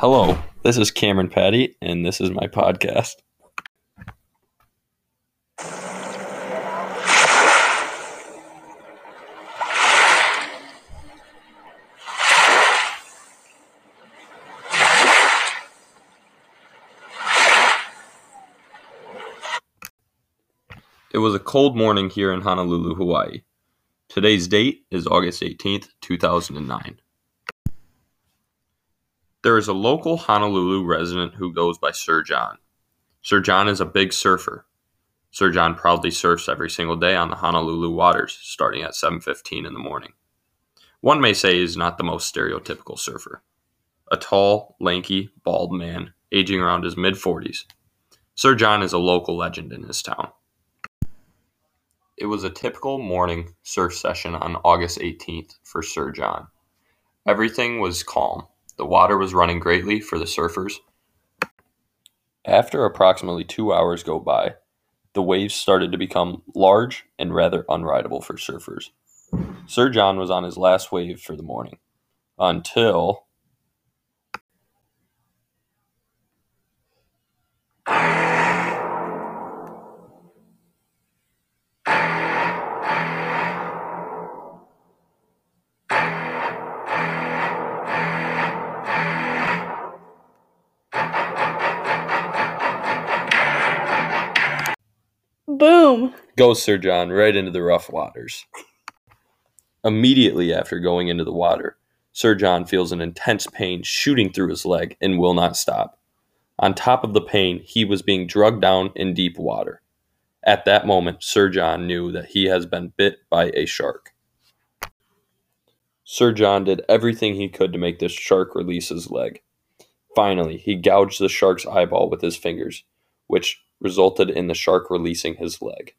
Hello, this is Cameron Patty, and this is my podcast. It was a cold morning here in Honolulu, Hawaii. Today's date is August 18th, 2009. There is a local Honolulu resident who goes by Sir Jon. Sir Jon is a big surfer. Sir Jon proudly surfs every single day on the Honolulu waters, starting at 7:15 in the morning. One may say he's not the most stereotypical surfer. A tall, lanky, bald man, aging around his mid-40s. Sir Jon is a local legend in his town. It was a typical morning surf session on August 18th for Sir Jon. Everything was calm. The water was running greatly for the surfers. After approximately two hours go by, the waves started to become large and rather unrideable for surfers. Sir Jon was on his last wave for the morning until Boom. goes Sir Jon right into the rough waters. Immediately after going into the water, Sir Jon feels an intense pain shooting through his leg and will not stop. On top of the pain, he was being drugged down in deep water. At that moment, Sir Jon knew that he has been bit by a shark. Sir Jon did everything he could to make this shark release his leg. Finally, he gouged the shark's eyeball with his fingers, which resulted in the shark releasing his leg.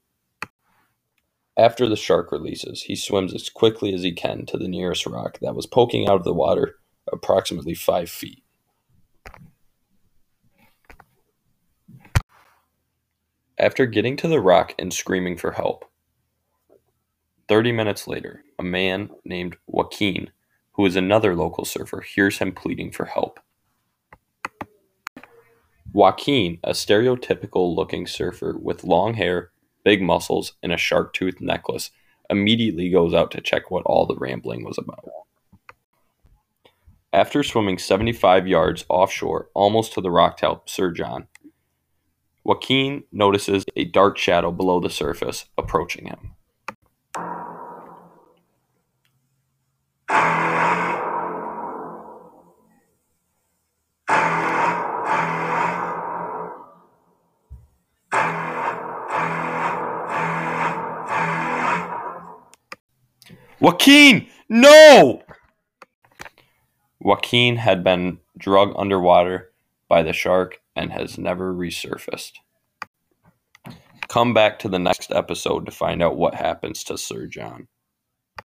After the shark releases, he swims as quickly as he can to the nearest rock that was poking out of the water approximately five feet. After getting to the rock and screaming for help, 30 minutes later, a man named Joaquin, who is another local surfer, hears him pleading for help. Joaquin, a stereotypical looking surfer with long hair, big muscles, and a shark tooth necklace, immediately goes out to check what all the rambling was about. After swimming 75 yards offshore, almost to the rock to help Sir Jon, Joaquin notices a dark shadow below the surface approaching him. Joaquin, no! Joaquin had been drugged underwater by the shark and has never resurfaced. Come back to the next episode to find out what happens to Sir Jon.